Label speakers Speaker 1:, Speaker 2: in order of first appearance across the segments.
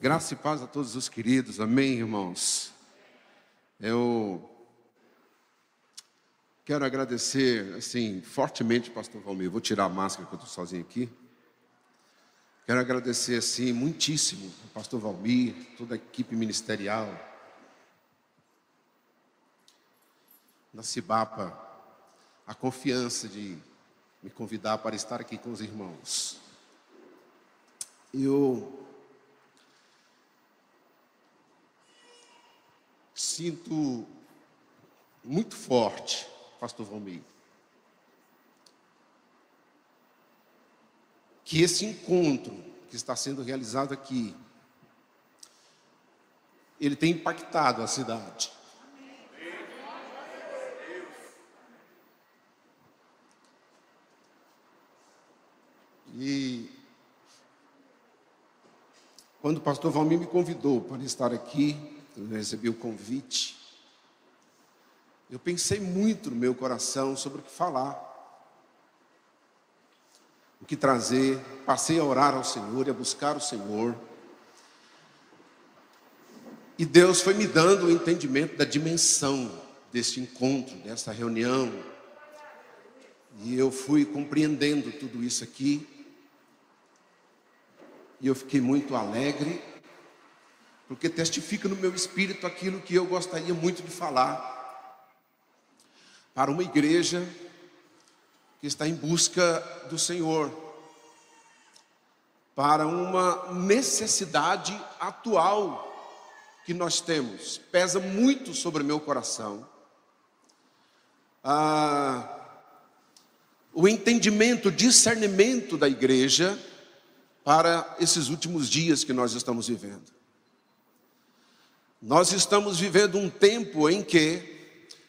Speaker 1: Graça e paz a todos os queridos, amém, irmãos. Eu quero agradecer, assim, fortemente, Pastor Valmir. Vou tirar a máscara que eu estou sozinho aqui. Quero agradecer, assim, muitíssimo ao Pastor Valmir, toda a equipe ministerial, da Cibapa, a confiança de me convidar para estar aqui com os irmãos. Eu sinto muito forte, pastor Valmir, que esse encontro que está sendo realizado aqui, ele tem impactado a cidade. E quando o pastor Valmir me convidou para estar aqui, eu recebi o convite, eu pensei muito no meu coração sobre o que falar, o que trazer. Passei a orar ao Senhor e a buscar o Senhor. E Deus foi me dando o entendimento da dimensão desse encontro, dessa reunião. E eu fui compreendendo tudo isso aqui. E eu fiquei muito alegre porque testifica no meu espírito aquilo que eu gostaria muito de falar para uma igreja que está em busca do Senhor, para uma necessidade atual que nós temos, pesa muito sobre meu coração. Ah, o entendimento, o discernimento da igreja para esses últimos dias que nós estamos vivendo. Nós estamos vivendo um tempo em que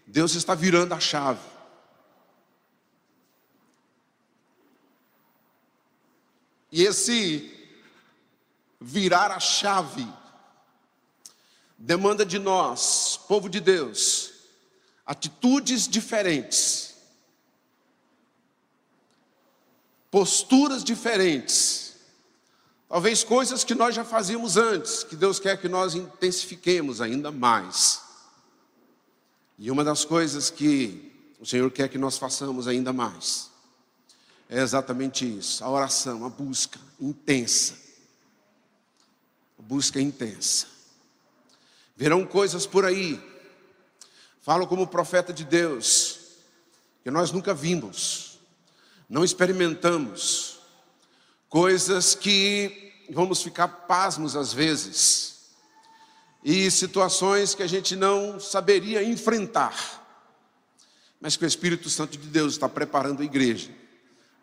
Speaker 1: Deus está virando a chave. E esse virar a chave demanda de nós, povo de Deus, atitudes diferentes, posturas diferentes Talvez coisas que nós já fazíamos antes, que Deus quer que nós intensifiquemos ainda mais. E uma das coisas que o Senhor quer que nós façamos ainda mais é exatamente isso: a oração, a busca intensa. A busca intensa. Verão coisas por aí, falo como profeta de Deus, que nós nunca vimos, não experimentamos, coisas que vamos ficar pasmos às vezes, e situações que a gente não saberia enfrentar, mas que o Espírito Santo de Deus está preparando a igreja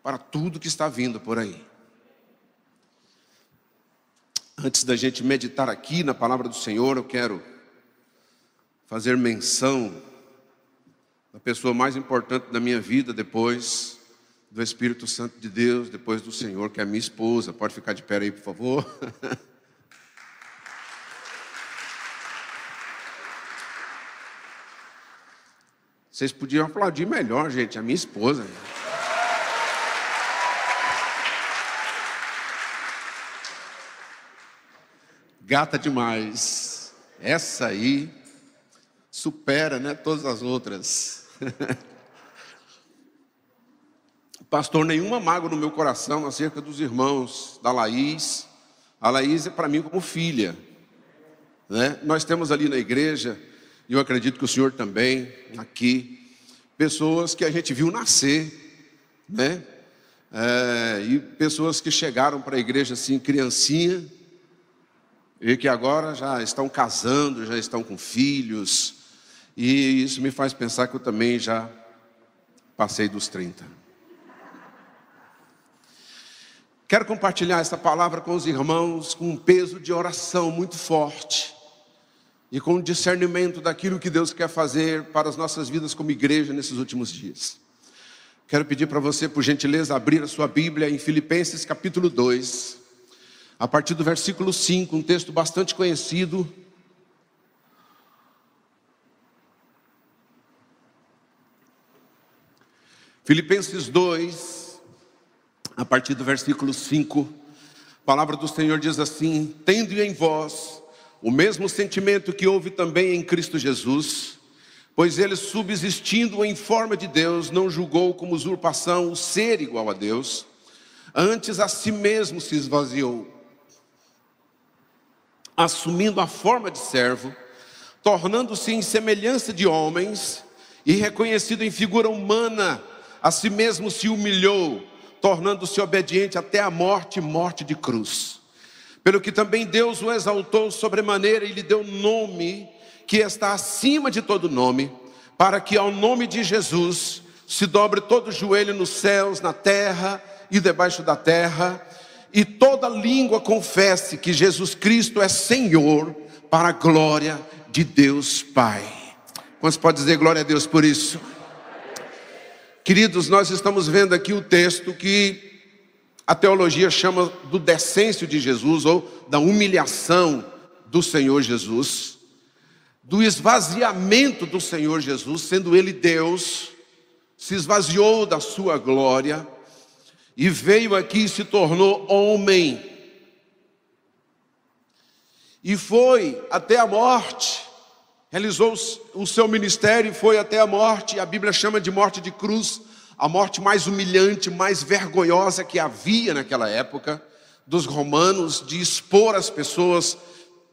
Speaker 1: para tudo que está vindo por aí. Antes da gente meditar aqui na palavra do Senhor, eu quero fazer menção da pessoa mais importante da minha vida depois do Espírito Santo de Deus, depois do Senhor, que é minha esposa. Pode ficar de pé aí, por favor. Vocês podiam aplaudir melhor, gente, a minha esposa. Gata demais. Essa aí supera, né, todas as outras. pastor, nenhuma mágoa no meu coração acerca dos irmãos da Laís. A Laís é para mim como filha. Né? Nós temos ali na igreja, e eu acredito que o senhor também, aqui, pessoas que a gente viu nascer, né? É, e pessoas que chegaram para a igreja assim, criancinha, e que agora já estão casando, já estão com filhos, e isso me faz pensar que eu também já passei dos 30. Quero compartilhar essa palavra com os irmãos com um peso de oração muito forte e com discernimento daquilo que Deus quer fazer para as nossas vidas como igreja nesses últimos dias. Quero pedir para você, por gentileza, abrir a sua Bíblia em Filipenses capítulo 2, a partir do versículo 5, um texto bastante conhecido. Filipenses 2, a partir do versículo 5, palavra do Senhor diz assim: Tendo em vós o mesmo sentimento que houve também em Cristo Jesus, pois ele, subsistindo em forma de Deus, não julgou como usurpação o ser igual a Deus, antes a si mesmo se esvaziou, assumindo a forma de servo, tornando-se em semelhança de homens e reconhecido em figura humana, a si mesmo se humilhou tornando-se obediente até a morte morte de cruz. Pelo que também Deus o exaltou sobremaneira e lhe deu nome que está acima de todo nome, para que ao nome de Jesus se dobre todo joelho nos céus, na terra e debaixo da terra, e toda língua confesse que Jesus Cristo é Senhor, para a glória de Deus Pai. Quantos pode dizer glória a Deus por isso? Queridos, nós estamos vendo aqui o texto que a teologia chama do decêncio de Jesus ou da humilhação do Senhor Jesus, do esvaziamento do Senhor Jesus, sendo Ele Deus, se esvaziou da sua glória e veio aqui e se tornou homem. E foi até a morte realizou o seu ministério e foi até a morte, a Bíblia chama de morte de cruz, a morte mais humilhante, mais vergonhosa que havia naquela época, dos romanos, de expor as pessoas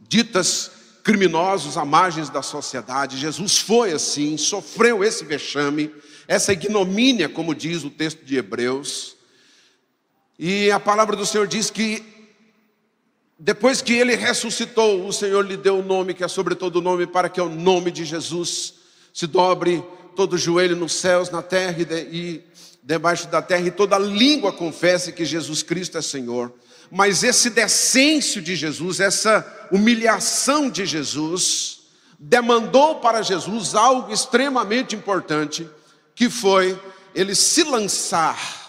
Speaker 1: ditas criminosos à margem da sociedade. Jesus foi assim, sofreu esse vexame, essa ignomínia, como diz o texto de Hebreus. E a palavra do Senhor diz que depois que ele ressuscitou, o Senhor lhe deu o um nome que é sobre todo nome, para que o nome de Jesus se dobre todo joelho nos céus, na terra e, de, e debaixo da terra, e toda língua confesse que Jesus Cristo é Senhor. Mas esse decêncio de Jesus, essa humilhação de Jesus, demandou para Jesus algo extremamente importante, que foi ele se lançar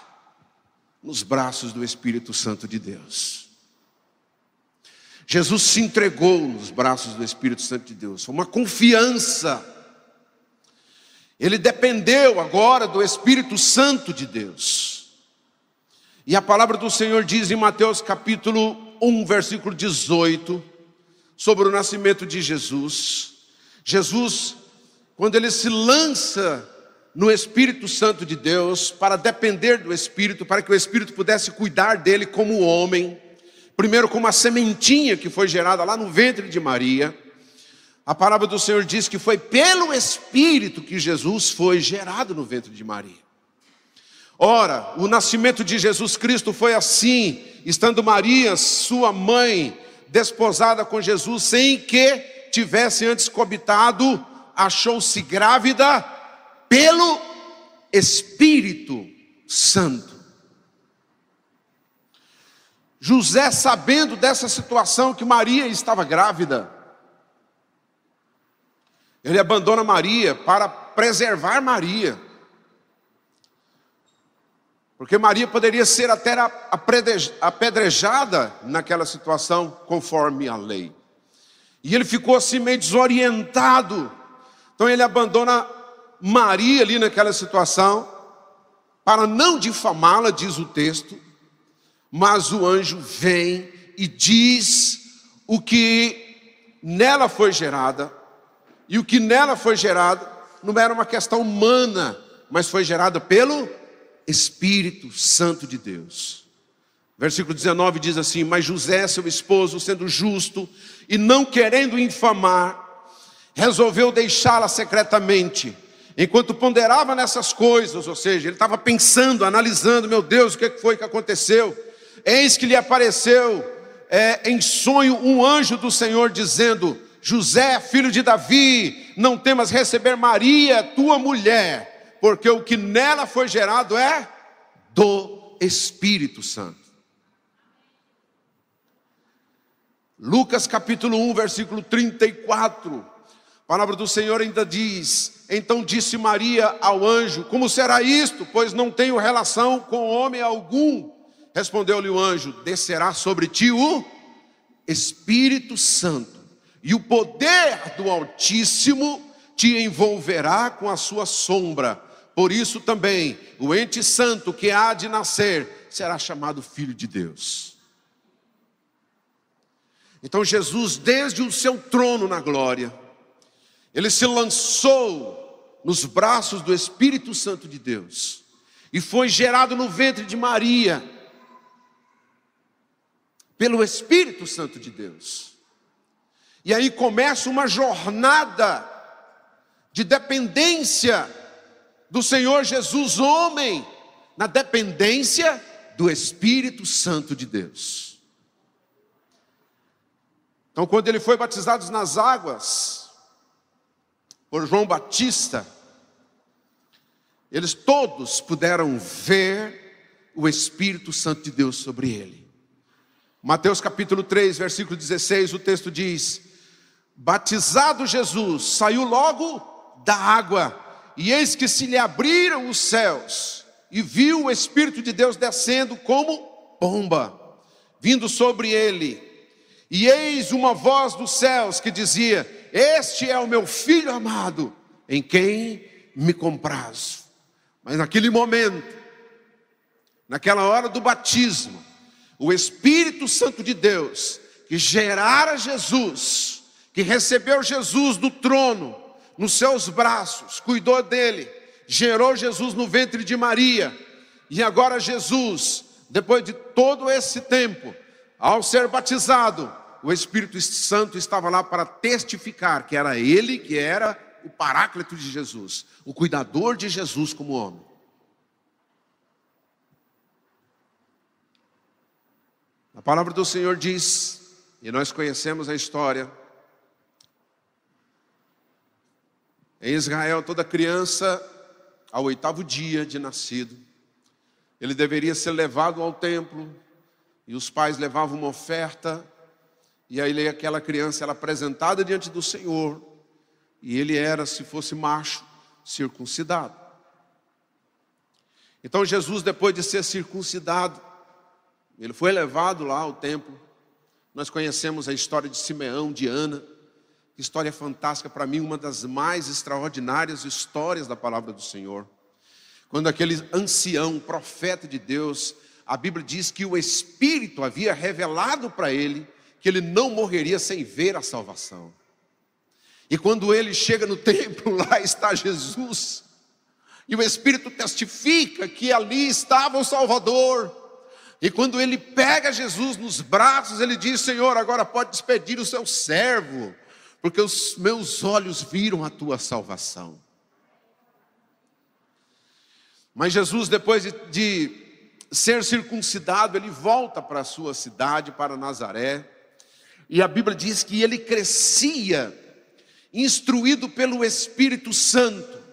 Speaker 1: nos braços do Espírito Santo de Deus. Jesus se entregou nos braços do Espírito Santo de Deus, foi uma confiança. Ele dependeu agora do Espírito Santo de Deus. E a palavra do Senhor diz em Mateus capítulo 1, versículo 18, sobre o nascimento de Jesus. Jesus, quando ele se lança no Espírito Santo de Deus, para depender do Espírito, para que o Espírito pudesse cuidar dele como homem, Primeiro, como a sementinha que foi gerada lá no ventre de Maria. A palavra do Senhor diz que foi pelo Espírito que Jesus foi gerado no ventre de Maria. Ora, o nascimento de Jesus Cristo foi assim, estando Maria, sua mãe, desposada com Jesus, sem que tivesse antes coabitado, achou-se grávida pelo Espírito Santo. José, sabendo dessa situação que Maria estava grávida, ele abandona Maria para preservar Maria. Porque Maria poderia ser até apedrejada naquela situação, conforme a lei. E ele ficou assim meio desorientado. Então ele abandona Maria ali naquela situação, para não difamá-la, diz o texto, mas o anjo vem e diz o que nela foi gerada, e o que nela foi gerado não era uma questão humana, mas foi gerada pelo Espírito Santo de Deus. Versículo 19 diz assim: Mas José, seu esposo, sendo justo e não querendo infamar, resolveu deixá-la secretamente. Enquanto ponderava nessas coisas, ou seja, ele estava pensando, analisando, meu Deus, o que foi que aconteceu? Eis que lhe apareceu é, em sonho um anjo do Senhor dizendo: José, filho de Davi, não temas receber Maria, tua mulher, porque o que nela foi gerado é do Espírito Santo. Lucas capítulo 1, versículo 34. A palavra do Senhor ainda diz: Então disse Maria ao anjo: Como será isto? Pois não tenho relação com homem algum. Respondeu-lhe o anjo: Descerá sobre ti o Espírito Santo, e o poder do Altíssimo te envolverá com a sua sombra. Por isso também o ente santo que há de nascer será chamado filho de Deus. Então Jesus, desde o seu trono na glória, ele se lançou nos braços do Espírito Santo de Deus e foi gerado no ventre de Maria pelo Espírito Santo de Deus. E aí começa uma jornada de dependência do Senhor Jesus, homem, na dependência do Espírito Santo de Deus. Então, quando ele foi batizado nas águas por João Batista, eles todos puderam ver o Espírito Santo de Deus sobre ele. Mateus capítulo 3, versículo 16, o texto diz: Batizado Jesus, saiu logo da água, e eis que se lhe abriram os céus, e viu o Espírito de Deus descendo como pomba, vindo sobre ele. E eis uma voz dos céus que dizia: Este é o meu filho amado, em quem me comprazo. Mas naquele momento, naquela hora do batismo, o Espírito Santo de Deus, que gerara Jesus, que recebeu Jesus do trono, nos seus braços, cuidou dele, gerou Jesus no ventre de Maria, e agora Jesus, depois de todo esse tempo, ao ser batizado, o Espírito Santo estava lá para testificar que era ele que era o paráclito de Jesus, o cuidador de Jesus como homem. Palavra do Senhor diz, e nós conhecemos a história, em Israel, toda criança, ao oitavo dia de nascido, ele deveria ser levado ao templo, e os pais levavam uma oferta, e aí aquela criança era apresentada diante do Senhor, e ele era, se fosse macho, circuncidado. Então Jesus, depois de ser circuncidado, ele foi levado lá ao templo. Nós conhecemos a história de Simeão, de Ana. História fantástica, para mim, uma das mais extraordinárias histórias da palavra do Senhor. Quando aquele ancião, profeta de Deus, a Bíblia diz que o Espírito havia revelado para ele que ele não morreria sem ver a salvação. E quando ele chega no templo, lá está Jesus. E o Espírito testifica que ali estava o Salvador. E quando ele pega Jesus nos braços, ele diz: Senhor, agora pode despedir o seu servo, porque os meus olhos viram a tua salvação. Mas Jesus, depois de, de ser circuncidado, ele volta para a sua cidade, para Nazaré. E a Bíblia diz que ele crescia instruído pelo Espírito Santo.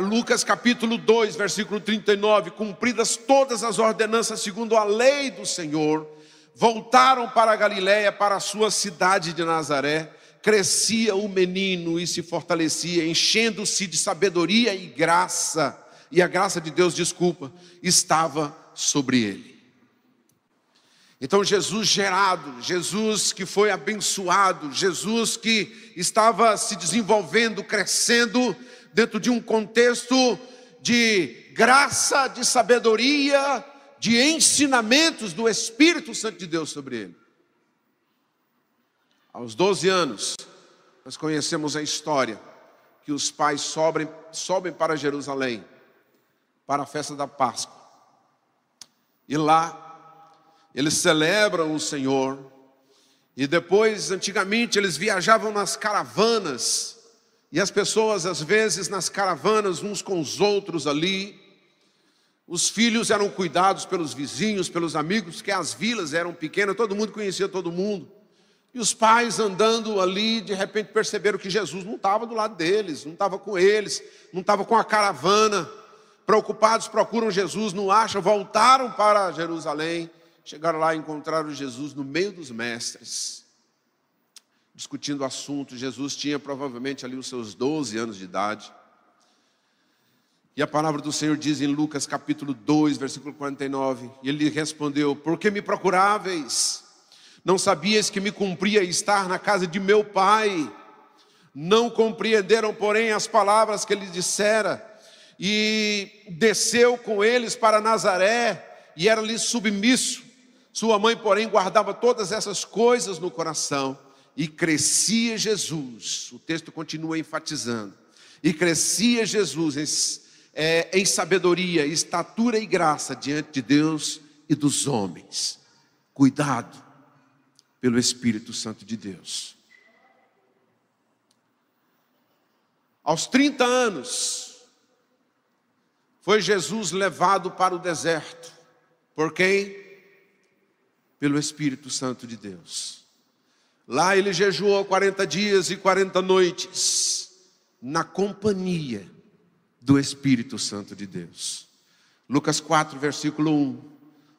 Speaker 1: Lucas capítulo 2, versículo 39: Cumpridas todas as ordenanças segundo a lei do Senhor, voltaram para a Galiléia, para a sua cidade de Nazaré. Crescia o menino e se fortalecia, enchendo-se de sabedoria e graça, e a graça de Deus, desculpa, estava sobre ele. Então, Jesus gerado, Jesus que foi abençoado, Jesus que estava se desenvolvendo, crescendo dentro de um contexto de graça, de sabedoria, de ensinamentos do Espírito Santo de Deus sobre ele. Aos 12 anos, nós conhecemos a história que os pais sobem, sobem para Jerusalém para a festa da Páscoa. E lá eles celebram o Senhor. E depois, antigamente, eles viajavam nas caravanas. E as pessoas, às vezes, nas caravanas, uns com os outros ali. Os filhos eram cuidados pelos vizinhos, pelos amigos, que as vilas eram pequenas, todo mundo conhecia todo mundo. E os pais andando ali, de repente perceberam que Jesus não estava do lado deles, não estava com eles, não estava com a caravana. Preocupados, procuram Jesus, não acham, voltaram para Jerusalém. Chegaram lá e encontraram Jesus no meio dos mestres, discutindo o assunto. Jesus tinha provavelmente ali os seus 12 anos de idade. E a palavra do Senhor diz em Lucas capítulo 2, versículo 49, e ele respondeu: Por que me procuráveis? Não sabias que me cumpria estar na casa de meu pai? Não compreenderam, porém, as palavras que ele dissera, e desceu com eles para Nazaré, e era ali submisso Sua mãe, porém, guardava todas essas coisas no coração e crescia Jesus. O texto continua enfatizando. E crescia Jesus em, é, em sabedoria, estatura e graça diante de Deus e dos homens. Cuidado pelo Espírito Santo de Deus. Aos 30 anos, foi Jesus levado para o deserto. Por quem? Pelo Espírito Santo de Deus. Lá ele jejuou 40 dias e 40 noites, na companhia do Espírito Santo de Deus. Lucas 4, versículo 1,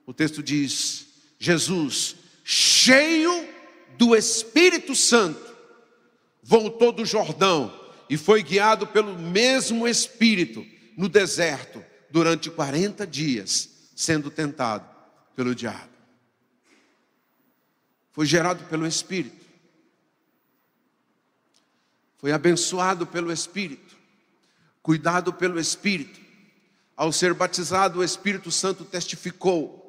Speaker 1: o texto diz: Jesus, cheio do Espírito Santo, voltou do Jordão e foi guiado pelo mesmo Espírito no deserto durante 40 dias, sendo tentado pelo diabo. Foi gerado pelo Espírito foi abençoado pelo Espírito, cuidado pelo Espírito. Ao ser batizado, o Espírito Santo testificou.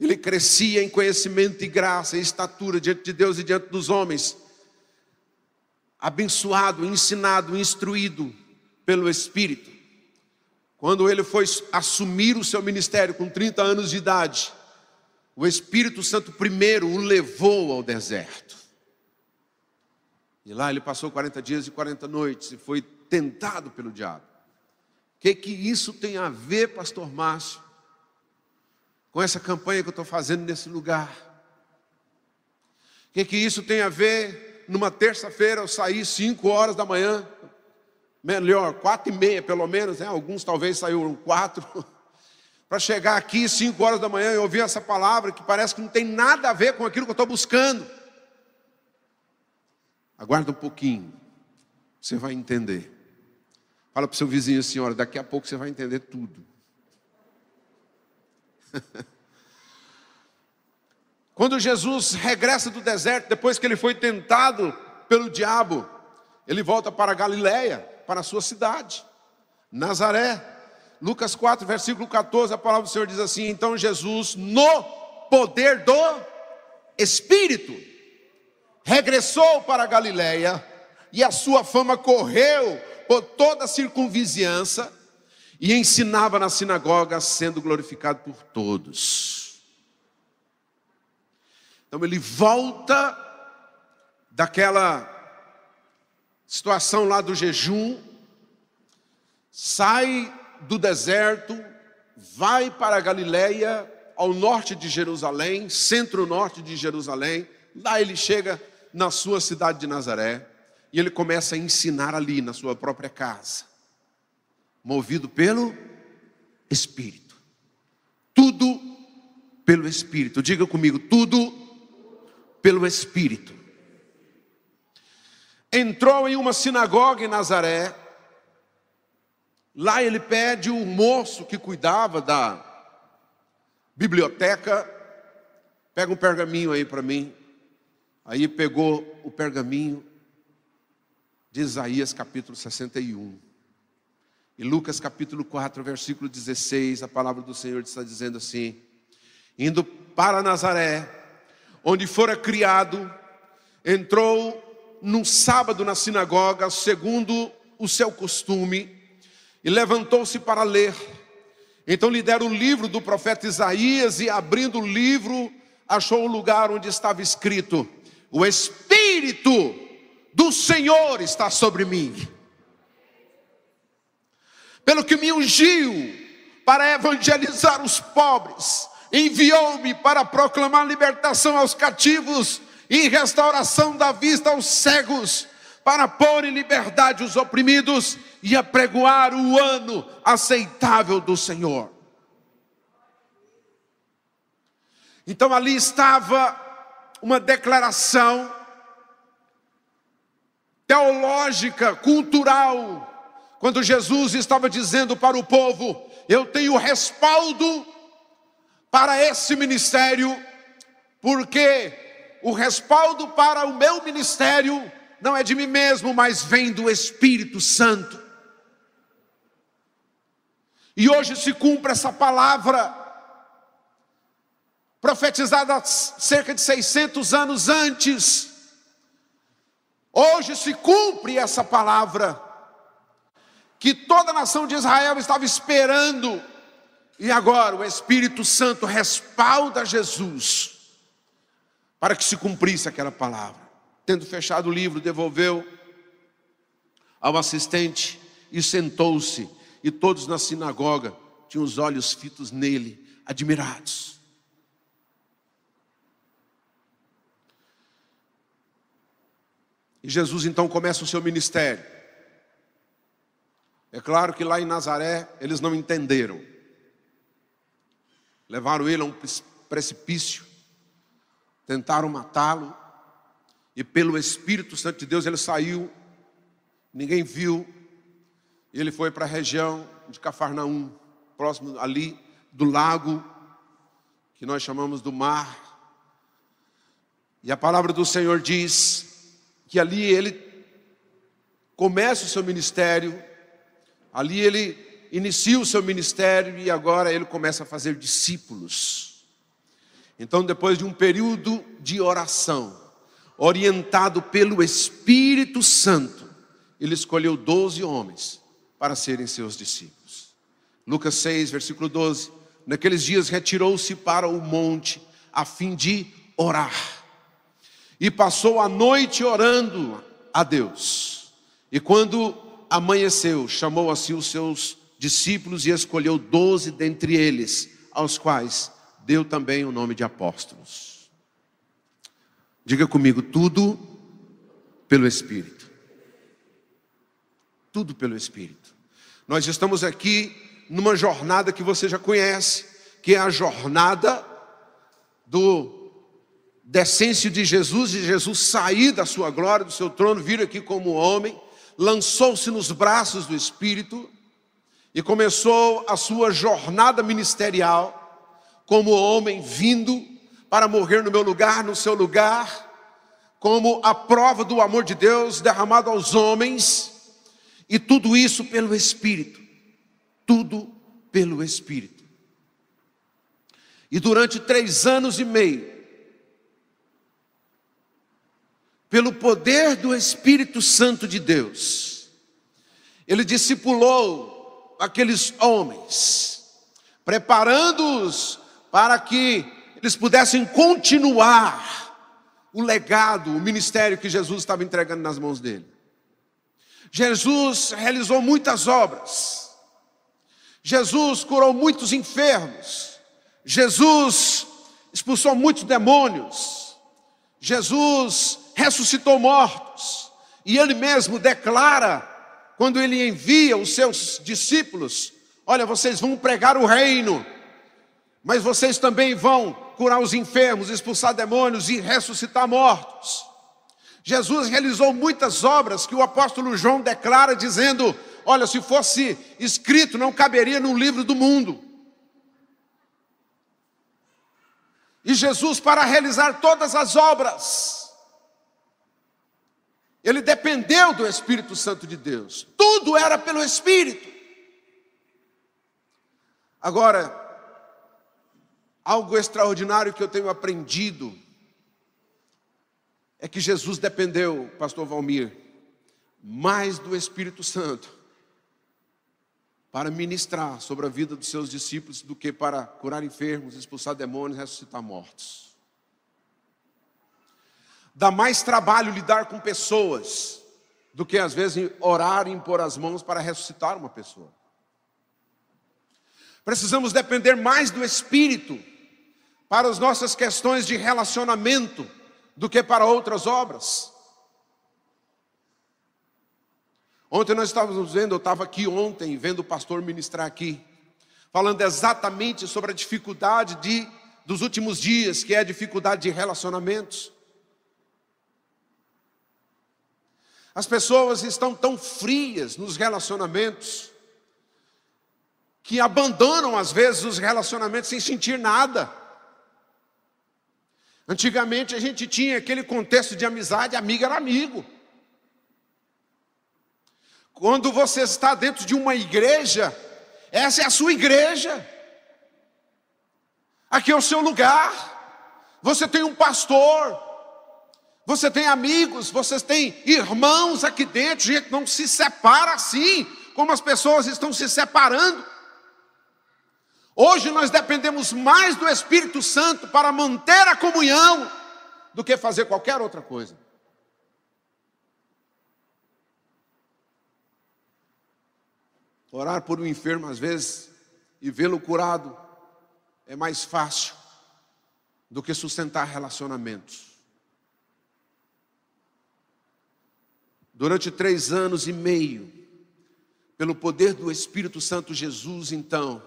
Speaker 1: Ele crescia em conhecimento e graça e estatura diante de Deus e diante dos homens. Abençoado, ensinado, instruído pelo Espírito. Quando ele foi assumir o seu ministério com 30 anos de idade, o Espírito Santo primeiro o levou ao deserto. E lá ele passou 40 dias e 40 noites e foi tentado pelo diabo. O que, que isso tem a ver, pastor Márcio, com essa campanha que eu estou fazendo nesse lugar? O que, que isso tem a ver numa terça-feira eu sair 5 horas da manhã, melhor, quatro e meia pelo menos, né? alguns talvez saíram quatro, para chegar aqui 5 horas da manhã e ouvir essa palavra que parece que não tem nada a ver com aquilo que eu estou buscando. Aguarda um pouquinho, você vai entender. Fala para o seu vizinho assim: olha, daqui a pouco você vai entender tudo. Quando Jesus regressa do deserto, depois que ele foi tentado pelo diabo, ele volta para Galiléia, para a sua cidade, Nazaré. Lucas 4, versículo 14, a palavra do Senhor diz assim: Então Jesus, no poder do Espírito, regressou para a Galiléia e a sua fama correu por toda a circunvizinhança e ensinava na sinagoga, sendo glorificado por todos. Então ele volta daquela situação lá do jejum, sai do deserto, vai para a Galiléia, ao norte de Jerusalém, centro-norte de Jerusalém. Lá ele chega na sua cidade de Nazaré e ele começa a ensinar ali na sua própria casa, movido pelo Espírito. Tudo pelo Espírito. Diga comigo, tudo pelo Espírito. Entrou em uma sinagoga em Nazaré. Lá ele pede o moço que cuidava da biblioteca, pega um pergaminho aí para mim. Aí pegou o pergaminho de Isaías capítulo 61. E Lucas capítulo 4, versículo 16, a palavra do Senhor está dizendo assim: Indo para Nazaré, onde fora criado, entrou num sábado na sinagoga, segundo o seu costume, e levantou-se para ler. Então lhe deram o livro do profeta Isaías, e abrindo o livro, achou o lugar onde estava escrito: o Espírito do Senhor está sobre mim, pelo que me ungiu para evangelizar os pobres, enviou-me para proclamar libertação aos cativos e restauração da vista aos cegos, para pôr em liberdade os oprimidos e apregoar o ano aceitável do Senhor. Então ali estava uma declaração teológica, cultural, quando Jesus estava dizendo para o povo: Eu tenho respaldo para esse ministério, porque o respaldo para o meu ministério não é de mim mesmo, mas vem do Espírito Santo. E hoje se cumpre essa palavra profetizada cerca de 600 anos antes. Hoje se cumpre essa palavra que toda a nação de Israel estava esperando, e agora o Espírito Santo respalda Jesus para que se cumprisse aquela palavra. Tendo fechado o livro, devolveu ao assistente e sentou-se, e todos na sinagoga tinham os olhos fitos nele, admirados. E Jesus então começa o seu ministério. É claro que lá em Nazaré eles não entenderam. Levaram ele a um precipício, tentaram matá-lo, e pelo Espírito Santo de Deus ele saiu, ninguém viu, e ele foi para a região de Cafarnaum, próximo ali do lago, que nós chamamos do mar. E a palavra do Senhor diz que ali ele começa o seu ministério, ali ele inicia o seu ministério e agora ele começa a fazer discípulos. Então, depois de um período de oração, orientado pelo Espírito Santo, ele escolheu doze homens para serem seus discípulos. Lucas 6, versículo 12. Naqueles dias retirou-se para o monte a fim de orar. E passou a noite orando a Deus. E quando amanheceu, chamou assim os seus discípulos e escolheu doze dentre eles, aos quais deu também o nome de apóstolos. Diga comigo, tudo pelo Espírito tudo pelo Espírito. Nós estamos aqui numa jornada que você já conhece, que é a jornada do decêncio de Jesus, de Jesus sair da sua glória, do seu trono, vir aqui como homem, lançou-se nos braços do Espírito e começou a sua jornada ministerial como homem vindo para morrer no meu lugar, no seu lugar, como a prova do amor de Deus derramado aos homens e tudo isso pelo Espírito. Tudo pelo Espírito. E durante três anos e meio, pelo poder do Espírito Santo de Deus, ele discipulou aqueles homens, preparando-os para que eles pudessem continuar o legado, o ministério que Jesus estava entregando nas mãos dele. Jesus realizou muitas obras. Jesus curou muitos enfermos. Jesus expulsou muitos demônios. Jesus ressuscitou mortos. E ele mesmo declara, quando ele envia os seus discípulos: Olha, vocês vão pregar o reino, mas vocês também vão curar os enfermos, expulsar demônios e ressuscitar mortos. Jesus realizou muitas obras que o apóstolo João declara dizendo: Olha, se fosse escrito, não caberia no livro do mundo. E Jesus, para realizar todas as obras, ele dependeu do Espírito Santo de Deus, tudo era pelo Espírito. Agora, algo extraordinário que eu tenho aprendido é que Jesus dependeu, pastor Valmir, mais do Espírito Santo para ministrar sobre a vida dos seus discípulos do que para curar enfermos, expulsar demônios, ressuscitar mortos. Dá mais trabalho lidar com pessoas do que às vezes orar e impor as mãos para ressuscitar uma pessoa. Precisamos depender mais do Espírito para as nossas questões de relacionamento do que para outras obras. Ontem nós estávamos vendo, eu estava aqui ontem, vendo o pastor ministrar aqui, falando exatamente sobre a dificuldade de, dos últimos dias, que é a dificuldade de relacionamentos. As pessoas estão tão frias nos relacionamentos, que abandonam às vezes os relacionamentos sem sentir nada. Antigamente a gente tinha aquele contexto de amizade, amigo era amigo. Quando você está dentro de uma igreja, essa é a sua igreja. Aqui é o seu lugar. Você tem um pastor, você tem amigos, você tem irmãos aqui dentro. Gente, não se separa assim, como as pessoas estão se separando. Hoje nós dependemos mais do Espírito Santo para manter a comunhão do que fazer qualquer outra coisa. Orar por um enfermo às vezes e vê-lo curado é mais fácil do que sustentar relacionamentos. Durante três anos e meio, pelo poder do Espírito Santo Jesus, então,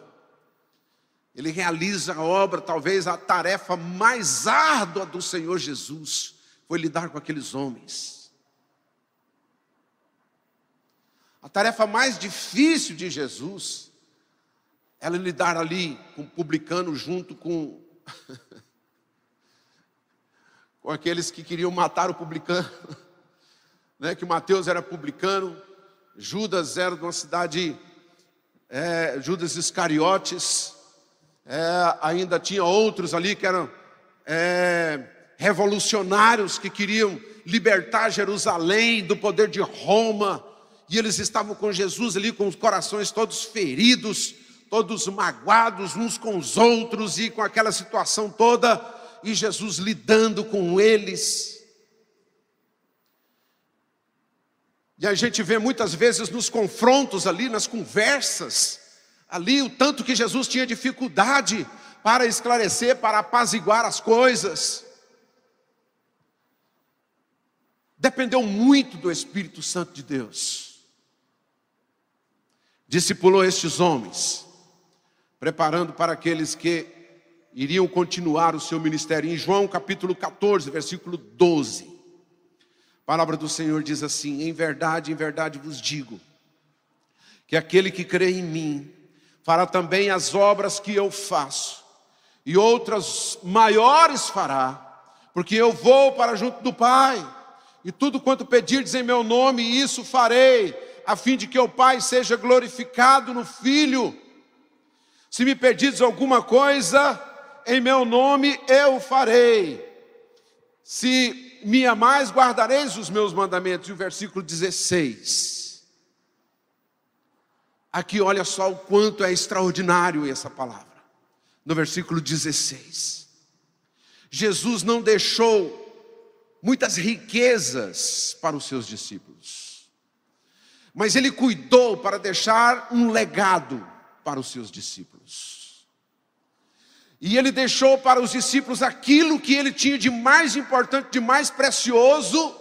Speaker 1: ele realiza a obra, talvez a tarefa mais árdua do Senhor Jesus, foi lidar com aqueles homens. A tarefa mais difícil de Jesus era lidar ali com o publicano junto com com aqueles que queriam matar o publicano, né? Que Mateus era publicano, Judas era de uma cidade, é, Judas Iscariotes, é, ainda tinha outros ali que eram é, revolucionários que queriam libertar Jerusalém do poder de Roma e eles estavam com Jesus ali com os corações todos feridos, todos magoados uns com os outros e com aquela situação toda, e Jesus lidando com eles. E a gente vê muitas vezes nos confrontos ali, nas conversas, ali o tanto que Jesus tinha dificuldade para esclarecer, para apaziguar as coisas. Dependeu muito do Espírito Santo de Deus discipulou estes homens, preparando para aqueles que iriam continuar o seu ministério. Em João capítulo 14, versículo 12, a palavra do Senhor diz assim: Em verdade, em verdade vos digo, que aquele que crê em mim fará também as obras que eu faço, e outras maiores fará, porque eu vou para junto do Pai, e tudo quanto pedirdes em meu nome, isso farei a fim de que o Pai seja glorificado no Filho. Se me pedires alguma coisa, em meu nome eu farei. Se me amais, guardareis os meus mandamentos. E o versículo 16. Aqui olha só o quanto é extraordinário essa palavra. No versículo 16. Jesus não deixou muitas riquezas para os seus discípulos mas ele cuidou para deixar um legado para os seus discípulos. E ele deixou para os discípulos aquilo que ele tinha de mais importante, de mais precioso,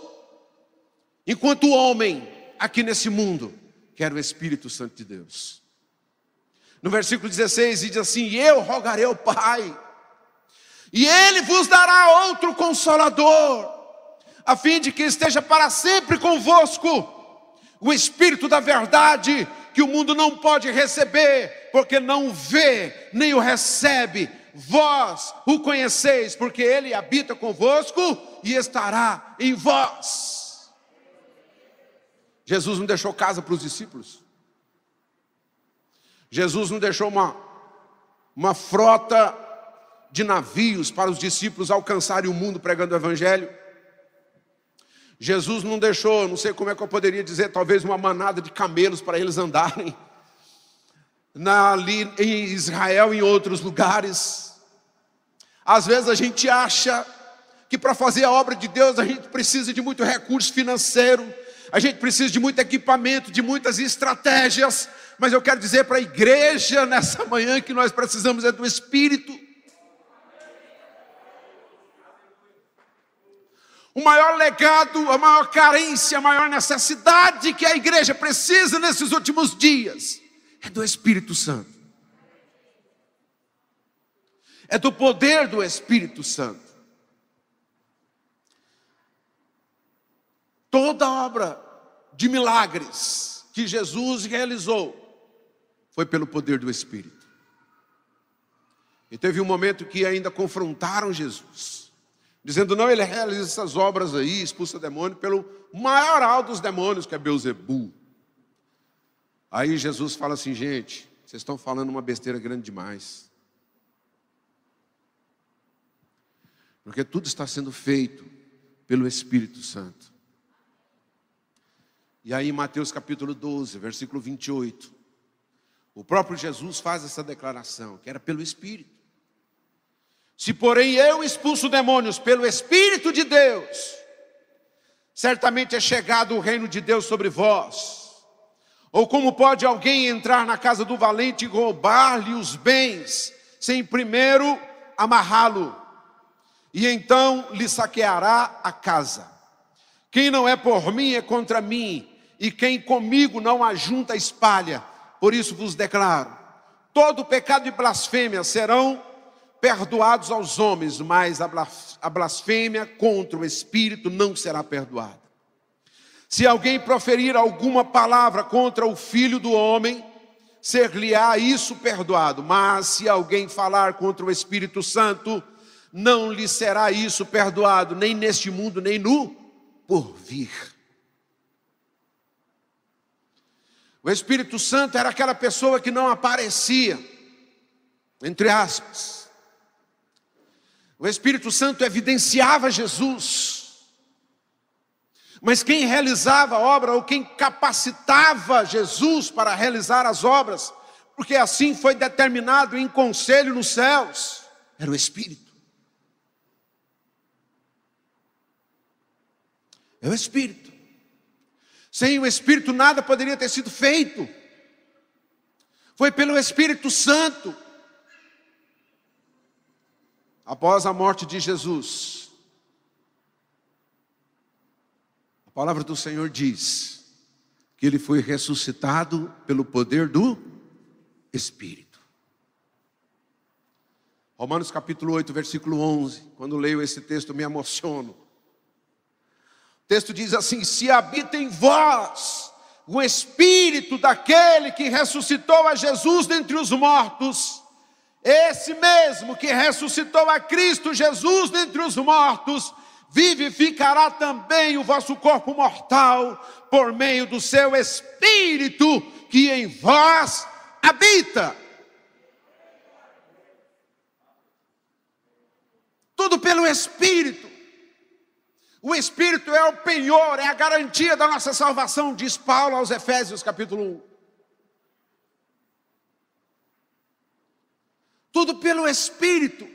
Speaker 1: enquanto homem aqui nesse mundo, que era o Espírito Santo de Deus. No versículo 16 diz assim: Eu rogarei ao Pai, e Ele vos dará outro consolador, a fim de que esteja para sempre convosco o Espírito da verdade que o mundo não pode receber, porque não vê nem o recebe. Vós o conheceis, porque ele habita convosco e estará em vós. Jesus não deixou casa para os discípulos. Jesus não deixou uma, uma frota de navios para os discípulos alcançarem o mundo pregando o Evangelho. Jesus não deixou, não sei como é que eu poderia dizer, talvez uma manada de camelos para eles andarem. Na, ali em Israel e em outros lugares. Às vezes a gente acha que para fazer a obra de Deus a gente precisa de muito recurso financeiro, a gente precisa de muito equipamento, de muitas estratégias, mas eu quero dizer para a igreja nessa manhã que nós precisamos é do Espírito. o maior legado, a maior carência, a maior necessidade que a igreja precisa nesses últimos dias é do Espírito Santo. É do poder do Espírito Santo. Toda obra de milagres que Jesus realizou foi pelo poder do Espírito. E teve um momento que ainda confrontaram Jesus dizendo: não, ele realiza essas obras aí, expulsa demônio pelo maior dos demônios, que é Beuzebu. Aí Jesus fala assim: gente, vocês estão falando uma besteira grande demais. Porque tudo está sendo feito pelo Espírito Santo. E aí, Mateus capítulo 12, versículo 28, o próprio Jesus faz essa declaração, que era pelo Espírito. Se, porém, eu expulso demônios pelo Espírito de Deus, certamente é chegado o reino de Deus sobre vós. Ou como pode alguém entrar na casa do valente e roubar-lhe os bens, sem primeiro amarrá-lo, e então lhe saqueará a casa? Quem não é por mim é contra mim, e quem comigo não ajunta espalha. Por isso vos declaro: todo pecado e blasfêmia serão perdoados aos homens, mas a blasfêmia contra o Espírito não será perdoada. Se alguém proferir alguma palavra contra o filho do homem, ser-lhe-á isso perdoado. Mas se alguém falar contra o Espírito Santo, não lhe será isso perdoado, nem neste mundo, nem no porvir. O Espírito Santo era aquela pessoa que não aparecia, entre aspas. O Espírito Santo evidenciava Jesus. Mas quem realizava a obra, ou quem capacitava Jesus para realizar as obras, porque assim foi determinado em conselho nos céus, era o Espírito. É o Espírito. Sem o Espírito nada poderia ter sido feito. Foi pelo Espírito Santo. Após a morte de Jesus, A palavra do Senhor diz que ele foi ressuscitado pelo poder do Espírito. Romanos capítulo 8, versículo 11. Quando leio esse texto, me emociono. Texto diz assim: Se habita em vós o Espírito daquele que ressuscitou a Jesus dentre os mortos, esse mesmo que ressuscitou a Cristo Jesus dentre os mortos, vivificará também o vosso corpo mortal por meio do seu espírito que em vós habita. Tudo pelo espírito. O espírito é o penhor, é a garantia da nossa salvação, diz Paulo aos Efésios capítulo 1. Tudo pelo espírito.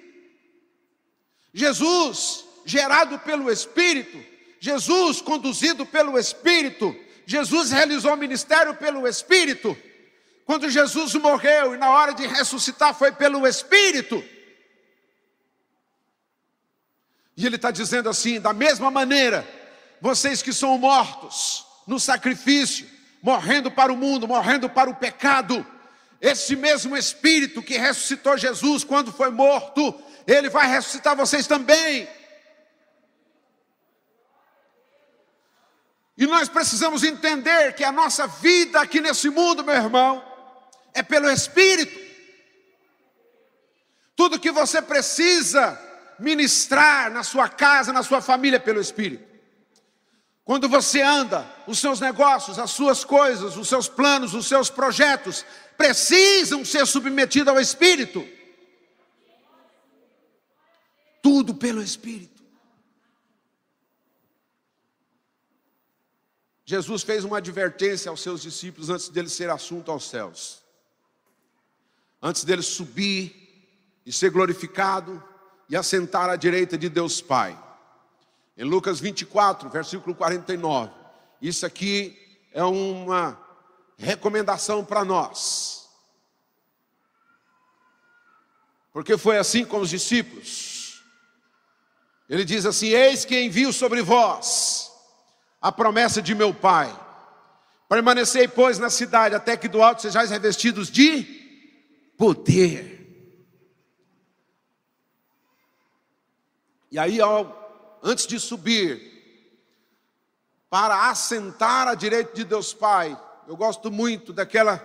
Speaker 1: Jesus gerado pelo Espírito, Jesus conduzido pelo Espírito, Jesus realizou o ministério pelo Espírito. Quando Jesus morreu e na hora de ressuscitar foi pelo Espírito. E ele está dizendo assim: da mesma maneira, vocês que são mortos no sacrifício, morrendo para o mundo, morrendo para o pecado, esse mesmo Espírito que ressuscitou Jesus quando foi morto, ele vai ressuscitar vocês também. E nós precisamos entender que a nossa vida aqui nesse mundo, meu irmão, é pelo Espírito. Tudo que você precisa ministrar na sua casa, na sua família, pelo Espírito. Quando você anda, os seus negócios, as suas coisas, os seus planos, os seus projetos precisam ser submetidos ao Espírito. Tudo pelo Espírito. Jesus fez uma advertência aos seus discípulos antes dele ser assunto aos céus. Antes dele subir e ser glorificado e assentar à direita de Deus Pai. Em Lucas 24, versículo 49. Isso aqui é uma recomendação para nós. Porque foi assim com os discípulos. Ele diz assim: Eis que envio sobre vós a promessa de meu Pai. Permanecei, pois, na cidade, até que do alto sejais revestidos de poder. E aí, ao, antes de subir, para assentar à direita de Deus Pai, eu gosto muito daquela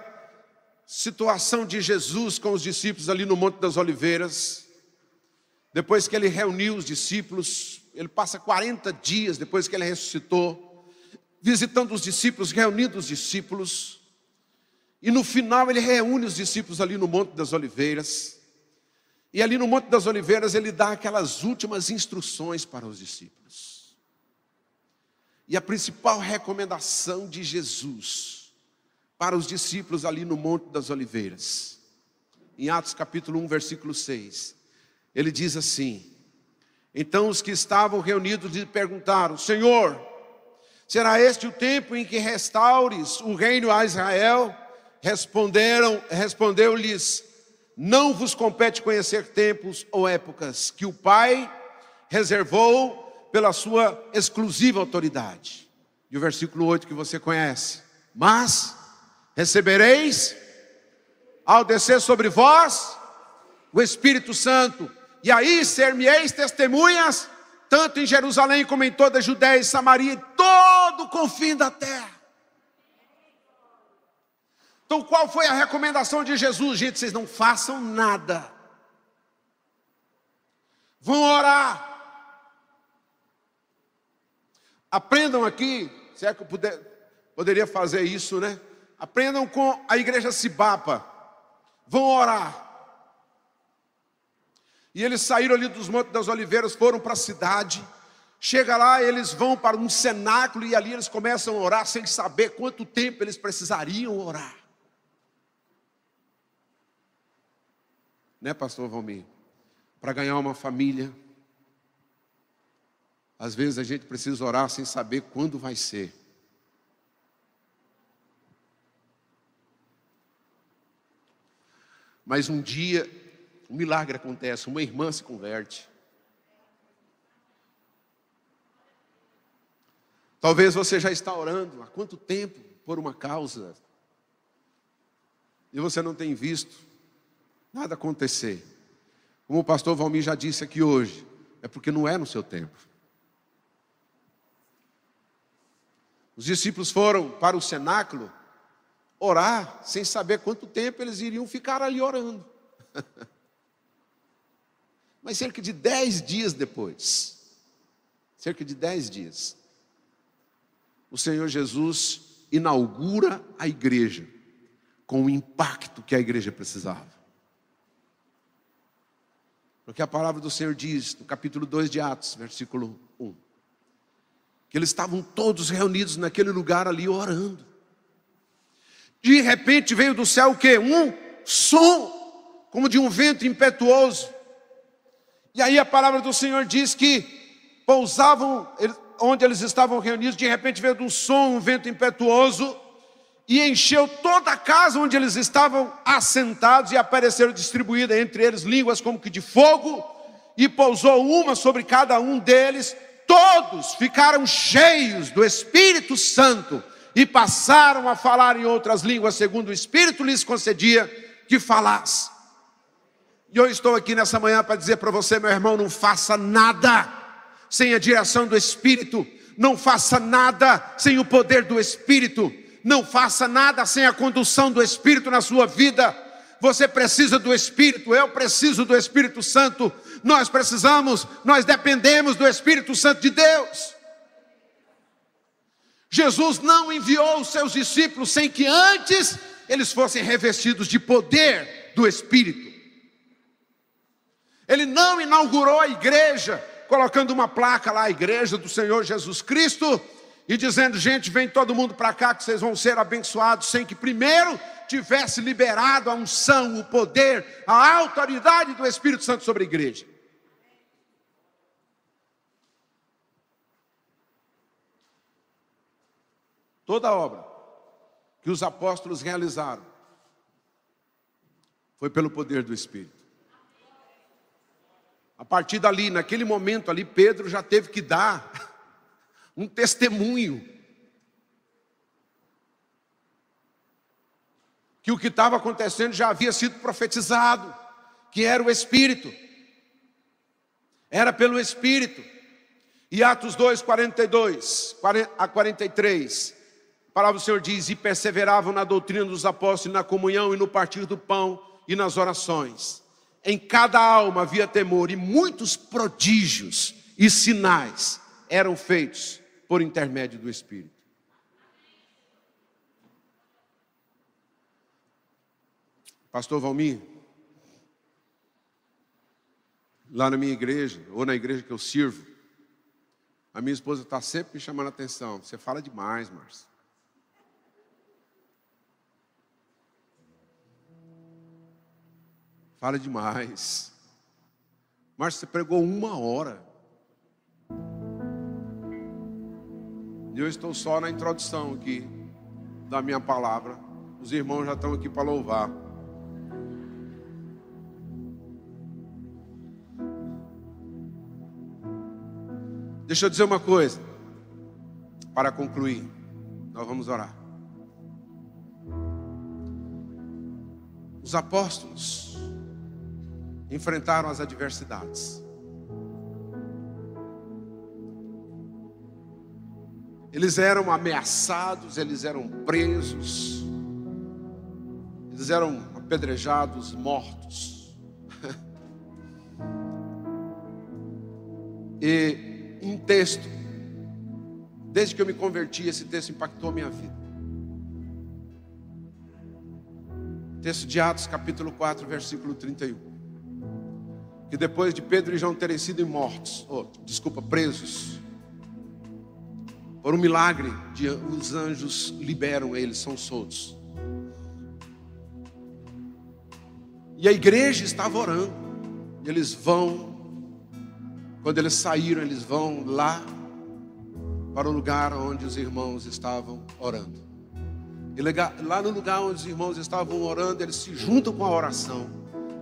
Speaker 1: situação de Jesus com os discípulos ali no Monte das Oliveiras. Depois que ele reuniu os discípulos, ele passa 40 dias depois que ele ressuscitou visitando os discípulos, reunindo os discípulos. E no final ele reúne os discípulos ali no Monte das Oliveiras. E ali no Monte das Oliveiras ele dá aquelas últimas instruções para os discípulos. E a principal recomendação de Jesus para os discípulos ali no Monte das Oliveiras, em Atos capítulo 1, versículo 6, ele diz assim: Então os que estavam reunidos lhe perguntaram: Senhor, será este o tempo em que restaures o reino a Israel? Responderam, respondeu-lhes: Não vos compete conhecer tempos ou épocas que o Pai reservou pela sua exclusiva autoridade. E o versículo 8 que você conhece: Mas recebereis ao descer sobre vós o Espírito Santo, e aí ser-me-eis testemunhas, tanto em Jerusalém como em toda a Judéia e Samaria, e todo o confim da terra. Então, qual foi a recomendação de Jesus? Gente, vocês não façam nada. Vão orar. Aprendam aqui, se é que eu puder, poderia fazer isso, né? Aprendam com a igreja Cibapa. Vão orar. E eles saíram ali dos Montes das Oliveiras, foram para a cidade. Chega lá, eles vão para um cenáculo e ali eles começam a orar sem saber quanto tempo eles precisariam orar. Né, pastor Valmir? Para ganhar uma família, às vezes a gente precisa orar sem saber quando vai ser. Mas um dia um milagre acontece, uma irmã se converte. Talvez você já está orando há quanto tempo por uma causa e você não tem visto nada acontecer. Como o pastor Valmir já disse aqui hoje, é porque não é no seu tempo. Os discípulos foram para o cenáculo orar sem saber quanto tempo eles iriam ficar ali orando. Mas cerca de dez dias depois, cerca de dez dias, o Senhor Jesus inaugura a igreja com o impacto que a igreja precisava. Porque a palavra do Senhor diz, no capítulo 2 de Atos, versículo 1, que eles estavam todos reunidos naquele lugar ali orando. De repente veio do céu o que? Um som, como de um vento impetuoso. E aí a palavra do Senhor diz que pousavam onde eles estavam reunidos, de repente veio um som, um vento impetuoso, e encheu toda a casa onde eles estavam assentados, e apareceram distribuídas entre eles línguas como que de fogo, e pousou uma sobre cada um deles. Todos ficaram cheios do Espírito Santo e passaram a falar em outras línguas, segundo o Espírito lhes concedia que falasse. E eu estou aqui nessa manhã para dizer para você, meu irmão, não faça nada sem a direção do Espírito, não faça nada sem o poder do Espírito, não faça nada sem a condução do Espírito na sua vida. Você precisa do Espírito, eu preciso do Espírito Santo, nós precisamos, nós dependemos do Espírito Santo de Deus. Jesus não enviou os seus discípulos sem que antes eles fossem revestidos de poder do Espírito. Ele não inaugurou a igreja colocando uma placa lá, a igreja do Senhor Jesus Cristo, e dizendo: gente, vem todo mundo para cá que vocês vão ser abençoados, sem que primeiro tivesse liberado a unção, o poder, a autoridade do Espírito Santo sobre a igreja. Toda obra que os apóstolos realizaram foi pelo poder do Espírito. A partir dali, naquele momento ali, Pedro já teve que dar um testemunho. Que o que estava acontecendo já havia sido profetizado, que era o Espírito. Era pelo Espírito. E Atos 2, 42 a 43, a palavra do Senhor diz: E perseveravam na doutrina dos apóstolos, na comunhão e no partir do pão e nas orações em cada alma havia temor, e muitos prodígios e sinais eram feitos por intermédio do Espírito. Pastor Valmir, lá na minha igreja, ou na igreja que eu sirvo, a minha esposa está sempre me chamando a atenção. Você fala demais, Márcio. Fala demais. Márcio, você pregou uma hora. Eu estou só na introdução aqui da minha palavra. Os irmãos já estão aqui para louvar. Deixa eu dizer uma coisa, para concluir, nós vamos orar. Os apóstolos enfrentaram as adversidades. Eles eram ameaçados, eles eram presos, eles eram apedrejados, mortos. e um texto, desde que eu me converti, esse texto impactou a minha vida. Texto de Atos, capítulo 4, versículo 31. Que depois de Pedro e João terem sido mortos, oh, desculpa, presos, por um milagre, os anjos liberam eles, são soltos. E a igreja estava orando. E eles vão, quando eles saíram, eles vão lá para o lugar onde os irmãos estavam orando. E lá no lugar onde os irmãos estavam orando, eles se juntam com a oração,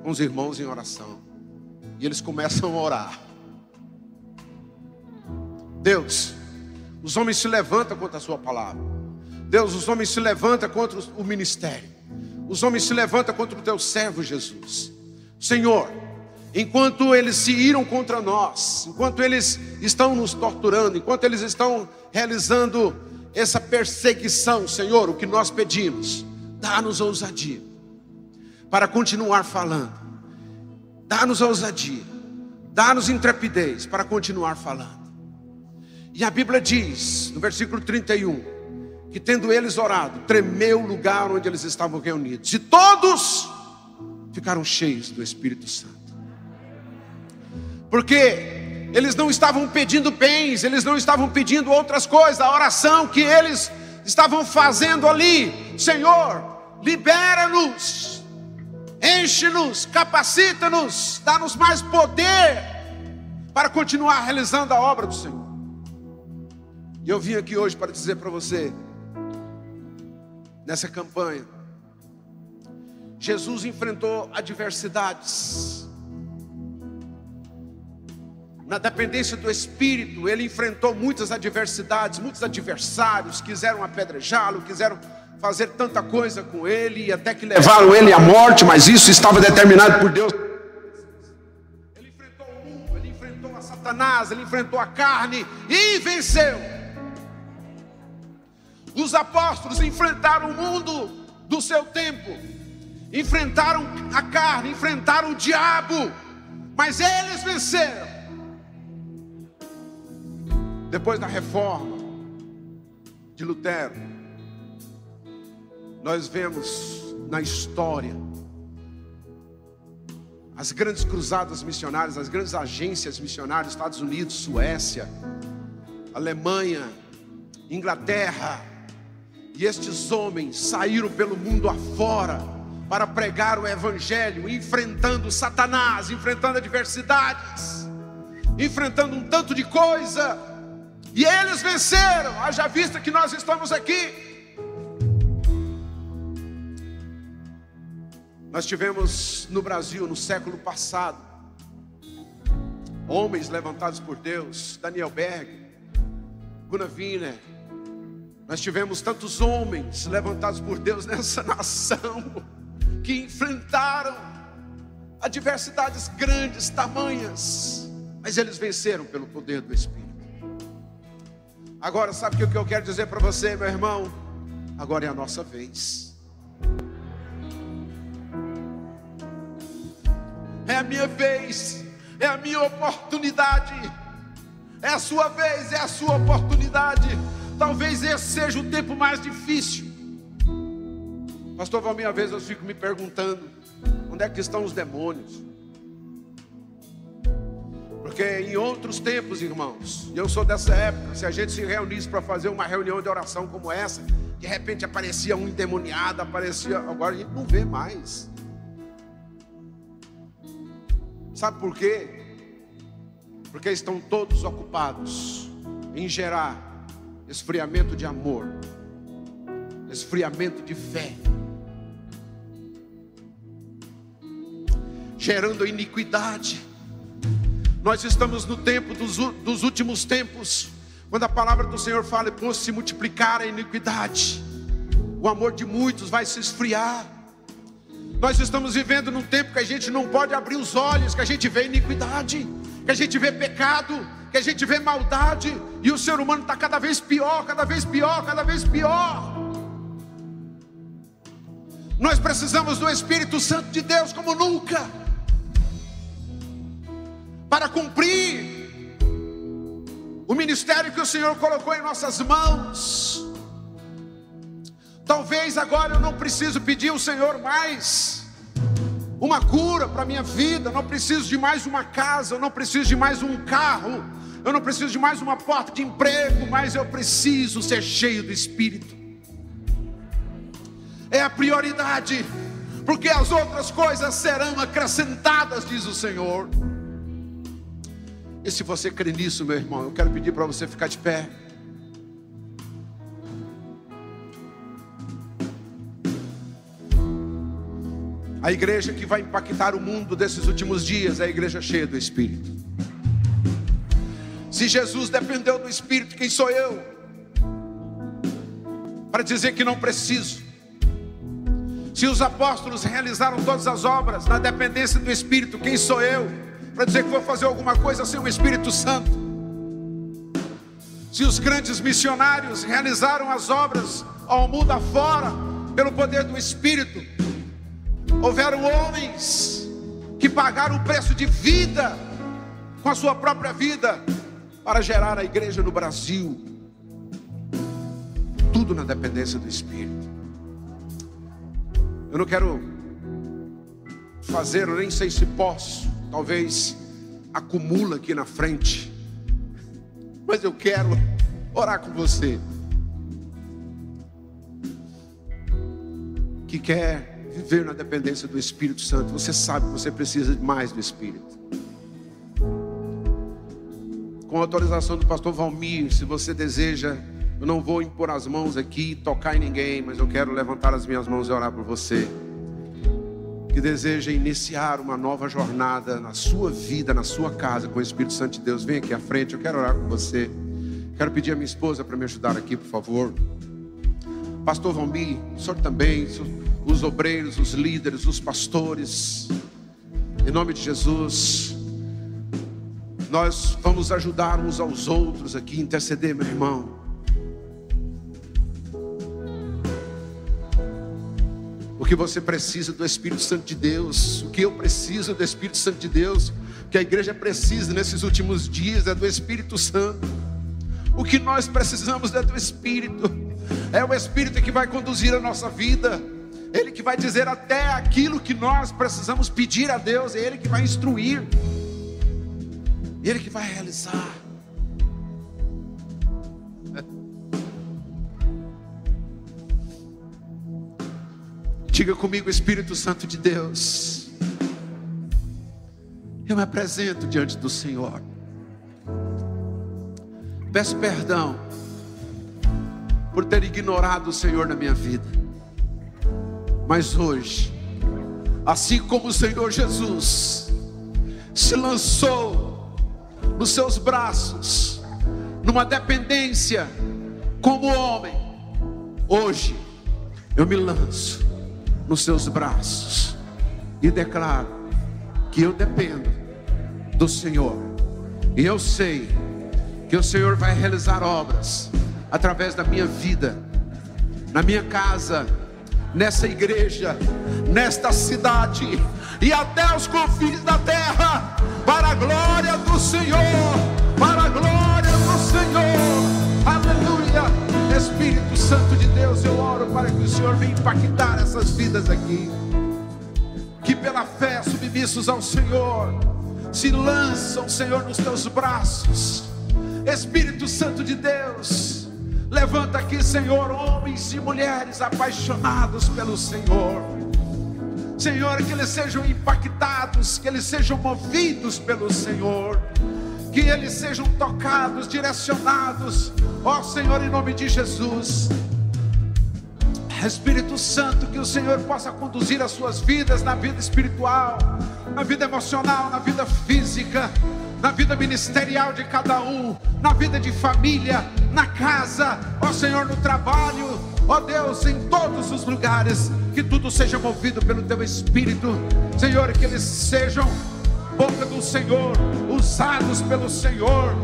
Speaker 1: com os irmãos em oração. E eles começam a orar. Deus, os homens se levantam contra a sua palavra. Deus, os homens se levantam contra o ministério. Os homens se levantam contra o teu servo Jesus. Senhor, enquanto eles se iram contra nós, enquanto eles estão nos torturando, enquanto eles estão realizando essa perseguição, Senhor, o que nós pedimos, dá-nos ousadia para continuar falando. Dá-nos ousadia, dá-nos intrepidez para continuar falando. E a Bíblia diz, no versículo 31, que tendo eles orado, tremeu o lugar onde eles estavam reunidos, e todos ficaram cheios do Espírito Santo. Porque eles não estavam pedindo bens, eles não estavam pedindo outras coisas, a oração que eles estavam fazendo ali, Senhor, libera-nos, enche-nos, capacita-nos, dá-nos mais poder para continuar realizando a obra do Senhor. E eu vim aqui hoje para dizer para você, nessa campanha, Jesus enfrentou adversidades. Na dependência do Espírito, ele enfrentou muitas adversidades, muitos adversários quiseram apedrejá-lo, quiseram fazer tanta coisa com ele, e até que levaram ele à morte, mas isso estava determinado por Deus. Ele enfrentou o mundo, ele enfrentou a Satanás, ele enfrentou a carne e venceu. Os apóstolos enfrentaram o mundo do seu tempo, enfrentaram a carne, enfrentaram o diabo, mas eles venceram. Depois da reforma de Lutero, nós vemos na história as grandes cruzadas missionárias, as grandes agências missionárias, Estados Unidos, Suécia, Alemanha, Inglaterra, e estes homens saíram pelo mundo afora para pregar o Evangelho, enfrentando Satanás, enfrentando adversidades, enfrentando um tanto de coisa, e eles venceram, haja vista que nós estamos aqui. Nós tivemos no Brasil, no século passado, homens levantados por Deus, Daniel Berg, Gunnar Wiener, nós tivemos tantos homens levantados por Deus nessa nação que enfrentaram adversidades grandes, tamanhas, mas eles venceram pelo poder do Espírito. Agora, sabe o que eu quero dizer para você, meu irmão? Agora é a nossa vez. É a minha vez, é a minha oportunidade. É a sua vez, é a sua oportunidade. Talvez esse seja o tempo mais difícil. Pastor Valmir, às vezes eu fico me perguntando: onde é que estão os demônios? Porque em outros tempos, irmãos, e eu sou dessa época, se a gente se reunisse para fazer uma reunião de oração como essa, de repente aparecia um endemoniado, aparecia. Agora a gente não vê mais. Sabe por quê? Porque estão todos ocupados em gerar esfriamento de amor, esfriamento de fé, gerando iniquidade. Nós estamos no tempo dos, dos últimos tempos, quando a palavra do Senhor fala, por se multiplicar a iniquidade, o amor de muitos vai se esfriar. Nós estamos vivendo num tempo que a gente não pode abrir os olhos, que a gente vê iniquidade, que a gente vê pecado, que a gente vê maldade, e o ser humano está cada vez pior, cada vez pior, cada vez pior. Nós precisamos do Espírito Santo de Deus como nunca, para cumprir o ministério que o Senhor colocou em nossas mãos. Talvez agora eu não preciso pedir ao Senhor mais uma cura para minha vida, não preciso de mais uma casa, não preciso de mais um carro, eu não preciso de mais uma porta de emprego, mas eu preciso ser cheio do Espírito. É a prioridade, porque as outras coisas serão acrescentadas, diz o Senhor. E se você crê nisso, meu irmão, eu quero pedir para você ficar de pé. A igreja que vai impactar o mundo desses últimos dias é a igreja cheia do Espírito. Se Jesus dependeu do Espírito, quem sou eu? Para dizer que não preciso. Se os apóstolos realizaram todas as obras na dependência do Espírito, quem sou eu? Para dizer que vou fazer alguma coisa sem o Espírito Santo. Se os grandes missionários realizaram as obras ao mundo afora, pelo poder do Espírito, Houveram homens que pagaram o preço de vida com a sua própria vida para gerar a igreja no Brasil. Tudo na dependência do Espírito. Eu não quero fazer, nem sei se posso, talvez acumula aqui na frente, mas eu quero orar com você. Que quer viver na dependência do Espírito Santo, você sabe que você precisa de mais do Espírito. Com autorização do pastor Valmir, se você deseja, eu não vou impor as mãos aqui, tocar em ninguém, mas eu quero levantar as minhas mãos e orar por você. Que deseja iniciar uma nova jornada na sua vida, na sua casa, com o Espírito Santo de Deus, vem aqui à frente, eu quero orar com você. Quero pedir a minha esposa para me ajudar aqui, por favor. Pastor Valmir, o senhor também, os obreiros, os líderes, os pastores. Em nome de Jesus, nós vamos ajudar uns aos outros aqui, interceder, meu irmão. O que você precisa do Espírito Santo de Deus, o que eu preciso do Espírito Santo de Deus, o que a igreja precisa nesses últimos dias é do Espírito Santo. O que nós precisamos é do Espírito, é o Espírito que vai conduzir a nossa vida. Ele que vai dizer até aquilo que nós precisamos pedir a Deus, é Ele que vai instruir, Ele que vai realizar. Diga comigo, Espírito Santo de Deus, eu me apresento diante do Senhor, peço perdão por ter ignorado o Senhor na minha vida. Mas hoje, assim como o Senhor Jesus se lançou nos seus braços, numa dependência como homem, hoje eu me lanço nos seus braços e declaro que eu dependo do Senhor. E eu sei que o Senhor vai realizar obras através da minha vida, na minha casa, nessa igreja, nesta cidade e até os confins da terra, para a glória do Senhor, para a glória do Senhor. Aleluia. Espírito Santo de Deus, eu oro para que o Senhor venha impactar essas vidas aqui. Que pela fé submissos ao Senhor, se lançam, Senhor, nos teus braços. Espírito Santo de Deus, levanta aqui, Senhor, homens e mulheres apaixonados pelo Senhor. Senhor, que eles sejam impactados, que eles sejam movidos pelo Senhor, que eles sejam tocados, direcionados, ó Senhor, em nome de Jesus. Espírito Santo, que o Senhor possa conduzir as suas vidas na vida espiritual, na vida emocional, na vida física, na vida ministerial de cada um, na vida de família, na casa, ó Senhor, no trabalho, ó Deus, em todos os lugares, que tudo seja movido pelo Teu Espírito, Senhor, que eles sejam boca do Senhor, usados pelo Senhor.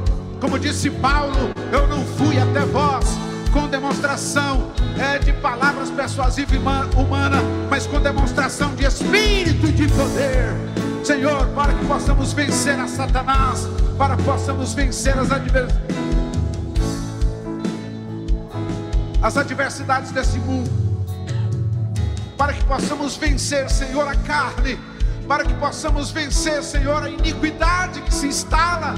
Speaker 1: Como disse Paulo, eu não fui até vós com demonstração é, de palavras persuasivas humanas, mas com demonstração de espírito e de poder. Senhor, para que possamos vencer a Satanás, para que possamos vencer as adversidades. As adversidades desse mundo, para que possamos vencer, Senhor, a carne, para que possamos vencer, Senhor, a iniquidade que se instala,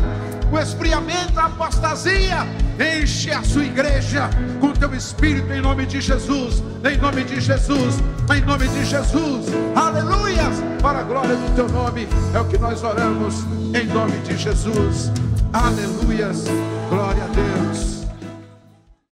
Speaker 1: o esfriamento, a apostasia. Enche a sua igreja com teu espírito em nome de Jesus, em nome de Jesus, em nome de Jesus. Aleluias! Para a glória do teu nome é o que nós oramos em nome de Jesus. Aleluias! Glória a Deus.